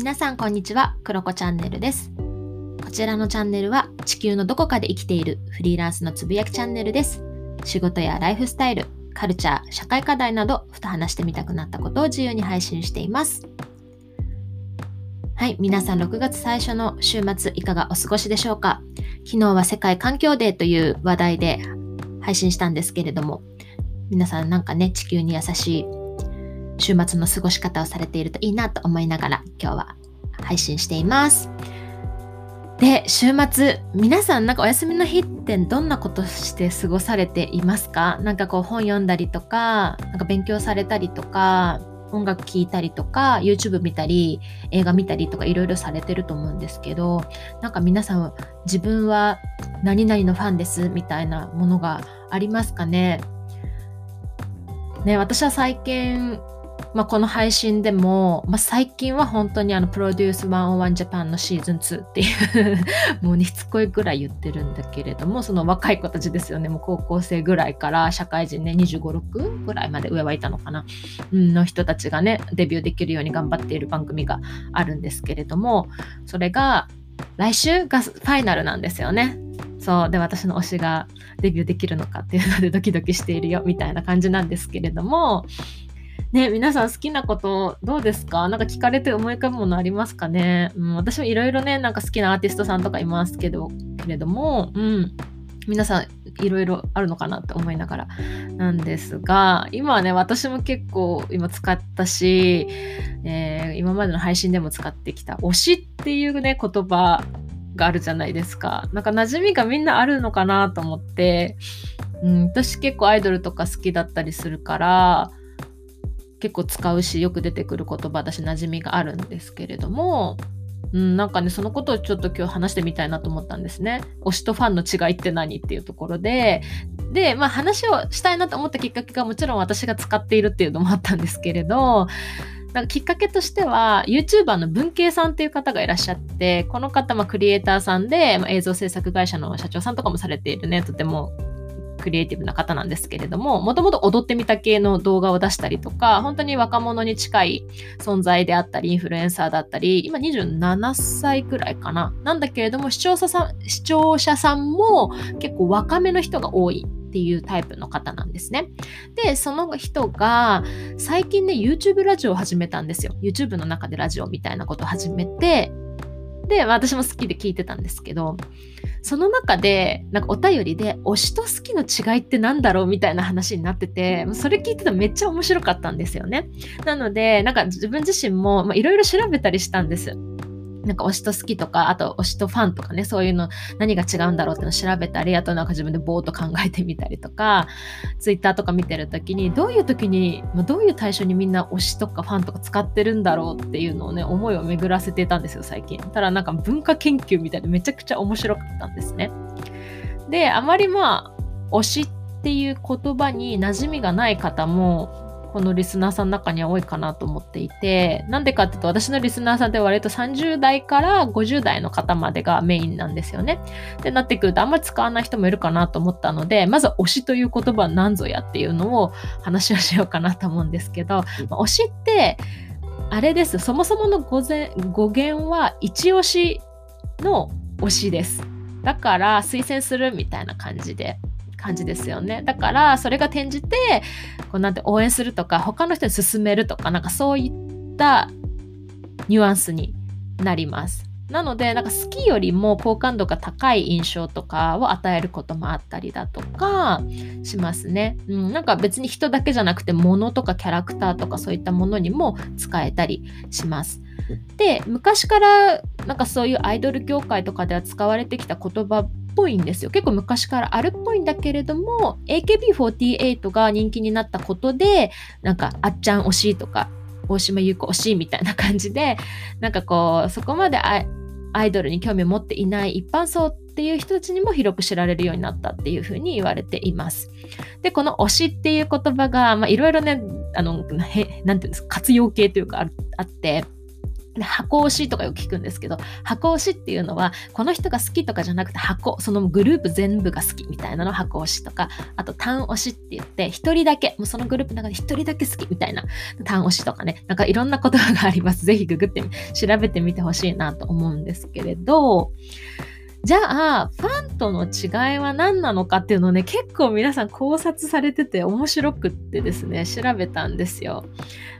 皆さんこんにちは、クロコチャンネルです。こちらのチャンネルは地球のどこかで生きているフリーランスのつぶやきチャンネルです。仕事やライフスタイル、カルチャー、社会課題など、ふと話してみたくなったことを自由に配信しています。はい、皆さん6月最初の週末いかがお過ごしでしょうか？昨日は世界環境デーという話題で配信したんですけれども、皆さんなんかね、地球に優しい週末の過ごし方をされているといいなと思いながら今日は配信しています。で、週末、皆さんなんかお休みの日ってどんなことして過ごされていますか？なんかこう本読んだりとか、なんか勉強されたりとか、音楽聴いたりとか、YouTube 見たり、映画見たりとかいろいろされてると思うんですけど、なんか皆さん自分は何々のファンですみたいなものがありますかね？ね、私は最近まあ、この配信でも、まあ、最近は本当にあのプロデュース101ジャパンのシーズン2っていうもうにしつこいぐらい言ってるんだけれどもその若い子たちですよねもう高校生ぐらいから社会人ね2 5 6ぐらいまで上はいたのかな、の人たちがねデビューできるように頑張っている番組があるんですけれどもそれが来週がファイナルなんですよね。そうで私の推しがデビューできるのかっていうのでドキドキしているよみたいな感じなんですけれどもね、皆さん好きなことどうですか？なんか聞かれて思い浮かぶものありますかね、うん、私もいろいろね、なんか好きなアーティストさんとかいますけど、けれども、うん、皆さんいろいろあるのかなって思いながらなんですが、今はね、私も結構今使ったし、えー、今までの配信でも使ってきた推しっていうね、言葉があるじゃないですか。なんか馴染みがみんなあるのかなと思って、うん、私結構アイドルとか好きだったりするから、結構使うしよく出てくる言葉私馴染みがあるんですけれども、うん、なんかねそのことをちょっと今日話してみたいなと思ったんですね。推しとファンの違いって何っていうところでで、まあ、話をしたいなと思ったきっかけがもちろん私が使っているっていうのもあったんですけれどなんかきっかけとしては YouTuber の文慶さんっていう方がいらっしゃってこの方、まあ、クリエイターさんで、まあ、映像制作会社の社長さんとかもされているねとてもクリエイティブな方なんですけれども、もともと踊ってみた系の動画を出したりとか、本当に若者に近い存在であったり、インフルエンサーだったり、今27歳くらいかな。なんだけれども、視聴者さん、視聴者さんも結構若めの人が多いっていうタイプの方なんですね。で、その人が最近ね、YouTube ラジオを始めたんですよ。YouTube の中でラジオみたいなことを始めて、で、私も好きで聞いてたんですけど、その中で、なんかお便りで、推しと好きの違いって何だろう？みたいな話になってて、それ聞いてたらめっちゃ面白かったんですよね。なので、なんか自分自身もいろいろ調べたりしたんです。なんか推しと好きとか、あと推しとファンとかね、そういうの何が違うんだろうってのを調べたり、あとなんか自分でぼーっと考えてみたりとか、ツイッターとか見てる時に、どういう時に、どういう対象にみんな推しとかファンとか使ってるんだろうっていうのをね、思いを巡らせてたんですよ、最近。ただなんか文化研究みたいでめちゃくちゃ面白かったんですね。で、あまりまあ、推しっていう言葉に馴染みがない方もこのリスナーさんの中には多いかなと思っていて、なんでかっていうと私のリスナーさんって割と30代から50代の方までがメインなんですよね。で、なってくるとあんまり使わない人もいるかなと思ったので、まず推しという言葉は何ぞやっていうのを話をしようかなと思うんですけど、ま推しって、あれです。そもそもの語源は一押しの推しです。だから推薦するみたいな感じで感じですよね。だからそれが転じてこうなんて応援するとか他の人に勧めるとかなんかそういったニュアンスになります。なのでなんか好きよりも好感度が高い印象とかを与えることもあったりだとかしますね。うん、なんか別に人だけじゃなくて物とかキャラクターとかそういったものにも使えたりします。で昔からなんかそういうアイドル業界とかでは使われてきた言葉っぽいんですよ。結構昔からあるっぽいんだけれども、AKB48 が人気になったことで、なんか、あっちゃん推しいとか、大島優子推しいみたいな感じで、なんかこう、そこまでアイドルに興味を持っていない一般層っていう人たちにも広く知られるようになったっていうふうに言われています。で、この推しっていう言葉が、いろいろね、あの、へなんていうんですか、活用形というかあって、で箱推しとかよく聞くんですけど箱推しっていうのはこの人が好きとかじゃなくて箱そのグループ全部が好きみたいなの箱推しとかあと単推しって言って1人だけもうそのグループの中で1人だけ好きみたいな単推しとかねなんかいろんな言葉があります。ぜひググって調べてみてほしいなと思うんですけれどじゃあ、ファンとの違いは何なのかっていうのをね、結構皆さん考察されてて面白くってですね、調べたんですよ。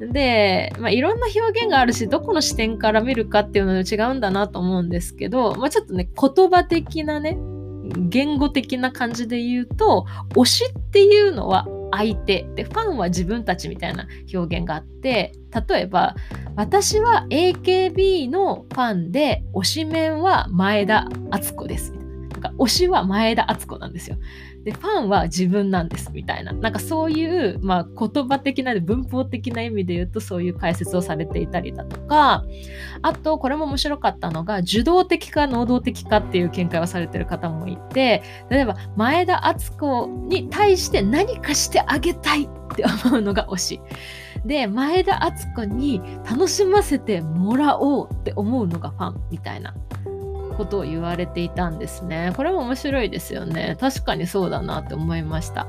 で、まあ、いろんな表現があるし、どこの視点から見るかっていうので違うんだなと思うんですけど、まあ、ちょっとね、言葉的なね、言語的な感じで言うと、推しっていうのは相手。でファンは自分たちみたいな表現があって例えば私は AKB のファンで推しメンは前田敦子です。なか推しは前田敦子なんですよ。でファンは自分なんですみたいな。なんかそういう、まあ、言葉的な文法的な意味で言うとそういう解説をされていたりだとか。あとこれも面白かったのが受動的か能動的かっていう見解をされてる方もいて例えば前田敦子に対して何かしてあげたいって思うのが推し。で前田敦子に楽しませてもらおうって思うのがファンみたいな。ことを言われていたんですね。これも面白いですよね。確かにそうだなって思いました。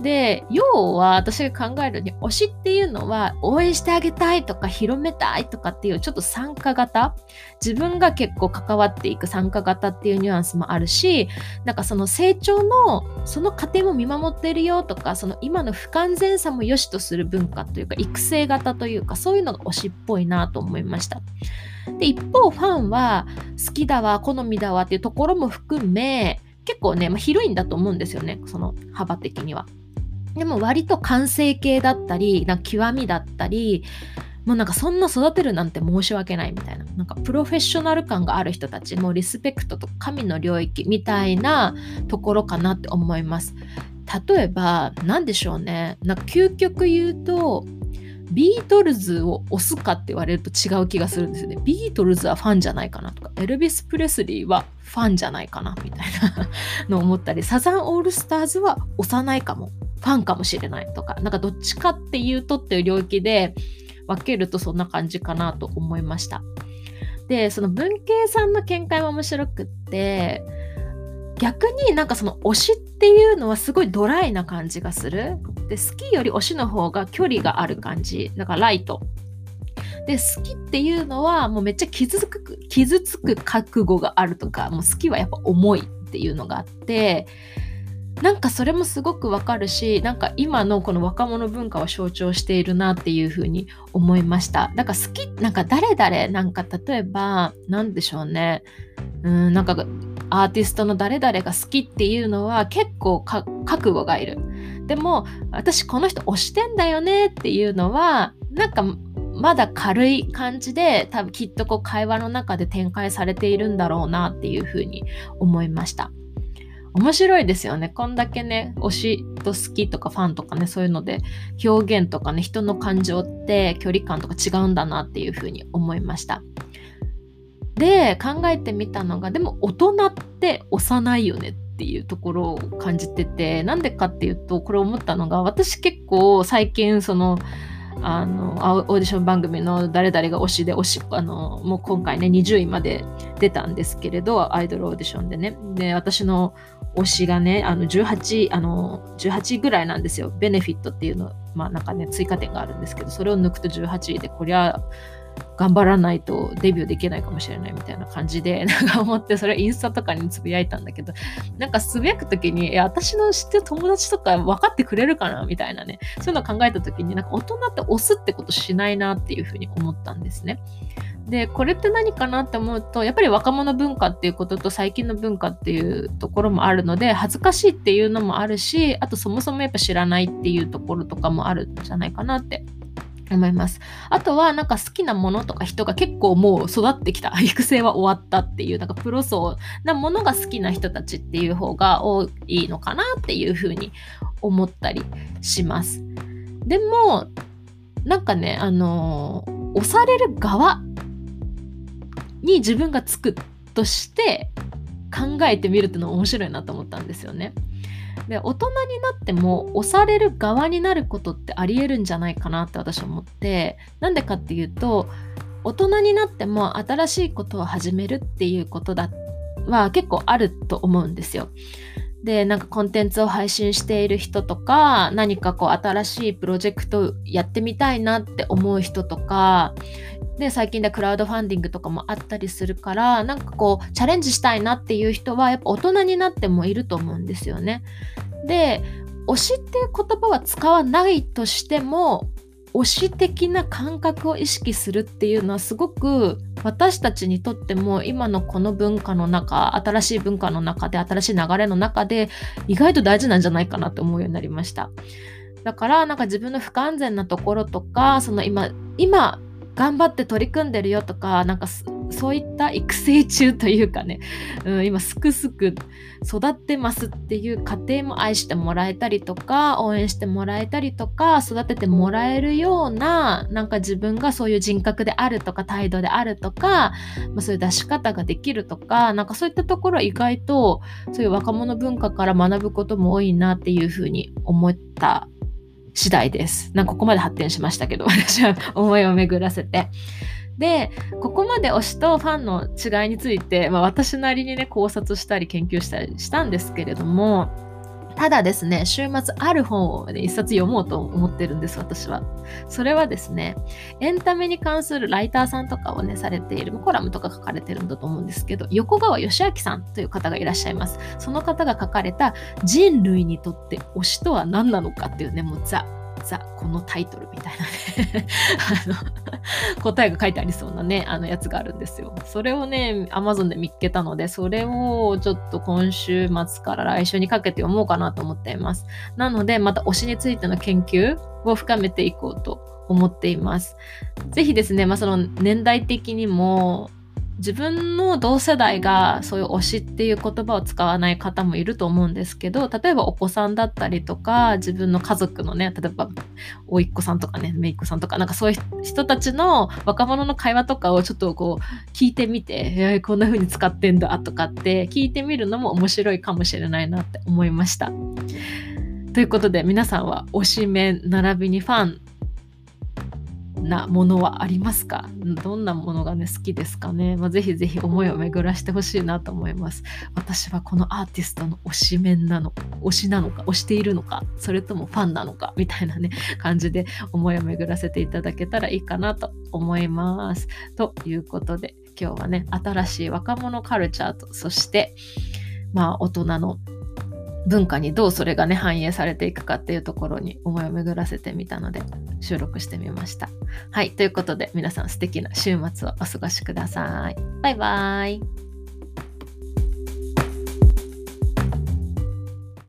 で、要は私が考えるに推しっていうのは応援してあげたいとか広めたいとかっていうちょっと参加型自分が結構関わっていく参加型っていうニュアンスもあるしなんかその成長のその過程も見守ってるよとかその今の不完全さも良しとする文化というか育成型というかそういうのが推しっぽいなと思いました。で一方ファンは好きだわ好みだわっていうところも含め結構ね、まあ、広いんだと思うんですよねその幅的には。でも割と完成形だったりなんか極みだったりもうなんかそんな育てるなんて申し訳ないみたいななんかプロフェッショナル感がある人たちもリスペクトと神の領域みたいなところかなって思います。例えば何でしょうねなんか究極言うとビートルズを推すかって言われると違う気がするんですよね。ビートルズはファンじゃないかなとか、エルビス・プレスリーはファンじゃないかなみたいなのを思ったり、サザンオールスターズは推さないかも、ファンかもしれないとか、なんかどっちかっていうとっていう領域で分けるとそんな感じかなと思いました。で、その文系さんの見解も面白くって、逆になんかその推しっていうのはすごいドライな感じがする。で、好きより推しの方が距離がある感じ。だからライト。で、好きっていうのはもうめっちゃ傷つく、傷つく覚悟があるとか、もう好きはやっぱ重いっていうのがあって、なんかそれもすごくわかるし、なんか今のこの若者文化を象徴しているなっていうふうに思いました。だから好き、なんか誰々、なんか例えば、なんでしょうね。うん、なんかアーティストの誰々が好きっていうのは結構覚悟がいる。でも私この人推してんだよねっていうのはなんかまだ軽い感じで多分きっとこう会話の中で展開されているんだろうなっていうふうに思いました。面白いですよね。こんだけね、推しと好きとかファンとかね、そういうので表現とかね、人の感情って距離感とか違うんだなっていうふうに思いました。で考えてみたのがでも大人って幼いよねっていうところを感じててなんでかっていうとこれ思ったのが私結構最近そのあのオーディション番組の誰々が推しで推しあのもう今回ね20位まで出たんですけれどアイドルオーディションでね。で私の推しがねあの18あの18位ぐらいなんですよ。ベネフィットっていうのまあなんかね追加点があるんですけどそれを抜くと18位でこりゃ頑張らないとデビューできないかもしれないみたいな感じで、なんか思って、それインスタとかにつぶやいたんだけど、なんかつぶやくときに、え、私の知ってる友達とか分かってくれるかなみたいなね、そういうのを考えたときに、なんか大人って押すってことしないなっていうふうに思ったんですね。で、これって何かなって思うと、やっぱり若者文化っていうことと最近の文化っていうところもあるので、恥ずかしいっていうのもあるし、あとそもそもやっぱ知らないっていうところとかもあるんじゃないかなって思います。あとはなんか好きなものとか人が結構もう育ってきた 育成は終わったっていうなんかプロ層なものが好きな人たちっていう方が多いのかなっていうふうに思ったりします。でもなんかねあの押される側に自分がつくとして考えてみるっていうのは面白いなと思ったんですよね。で大人になっても押される側になることってありえるんじゃないかなって私は思ってなんでかっていうと大人になっても新しいことを始めるっていうことだは結構あると思うんですよ。でなんかコンテンツを配信している人とか何かこう新しいプロジェクトやってみたいなって思う人とかで最近でクラウドファンディングとかもあったりするからなんかこうチャレンジしたいなっていう人はやっぱ大人になってもいると思うんですよね。で推しっていう言葉は使わないとしても推し的な感覚を意識するっていうのはすごく私たちにとっても今のこの文化の中新しい文化の中で新しい流れの中で意外と大事なんじゃないかなって思うようになりましただからなんか自分の不完全なところとかその今今頑張って取り組んでるよとかなんかそういった育成中というかね、うん、今すくすく育ってますっていう過程も愛してもらえたりとか応援してもらえたりとか育ててもらえるようななんか自分がそういう人格であるとか態度であるとか、まあ、そういう出し方ができるとかなんかそういったところは意外とそういう若者文化から学ぶことも多いなっていうふうに思った次第です。なんかここまで発展しましたけど 私は思いを巡らせて。でここまで推しとファンの違いについて、まあ、私なりにね考察したり研究したりしたんですけれどもただですね、週末ある本を、ね、一冊読もうと思ってるんです、私は。それはですね、エンタメに関するライターさんとかをね、されている、コラムとか書かれてるんだと思うんですけど、横川義明さんという方がいらっしゃいます。その方が書かれた人類にとって推しとは何なのかっていうね、もうザ・ザこのタイトルみたいなね。あの答えが書いてありそうなねあのやつがあるんですよ。それをね Amazon で見っけたのでそれをちょっと今週末から来週にかけて読もうかなと思っています。なのでまた推しについての研究を深めていこうと思っています。ぜひですね、まあ、その年代的にも自分の同世代がそういう推しっていう言葉を使わない方もいると思うんですけど例えばお子さんだったりとか自分の家族のね例えば甥っ子さんとかね姪っ子さんとかなんかそういう人たちの若者の会話とかをちょっとこう聞いてみて、えー、こんな風に使ってんだとかって聞いてみるのも面白いかもしれないなって思いました。ということで皆さんは推しメン並びにファンなものはありますか？どんなものがね好きですかね、まあ、ぜひぜひ思いを巡らしてほしいなと思います。私はこのアーティストの推し面なの推しなのか推しているのかそれともファンなのかみたいなね感じで思いを巡らせていただけたらいいかなと思います。ということで今日はね新しい若者カルチャーとそしてまあ大人の文化にどうそれがね反映されていくかっていうところに思いを巡らせてみたので収録してみました。はいということで皆さん素敵な週末をお過ごしください。バイバーイ。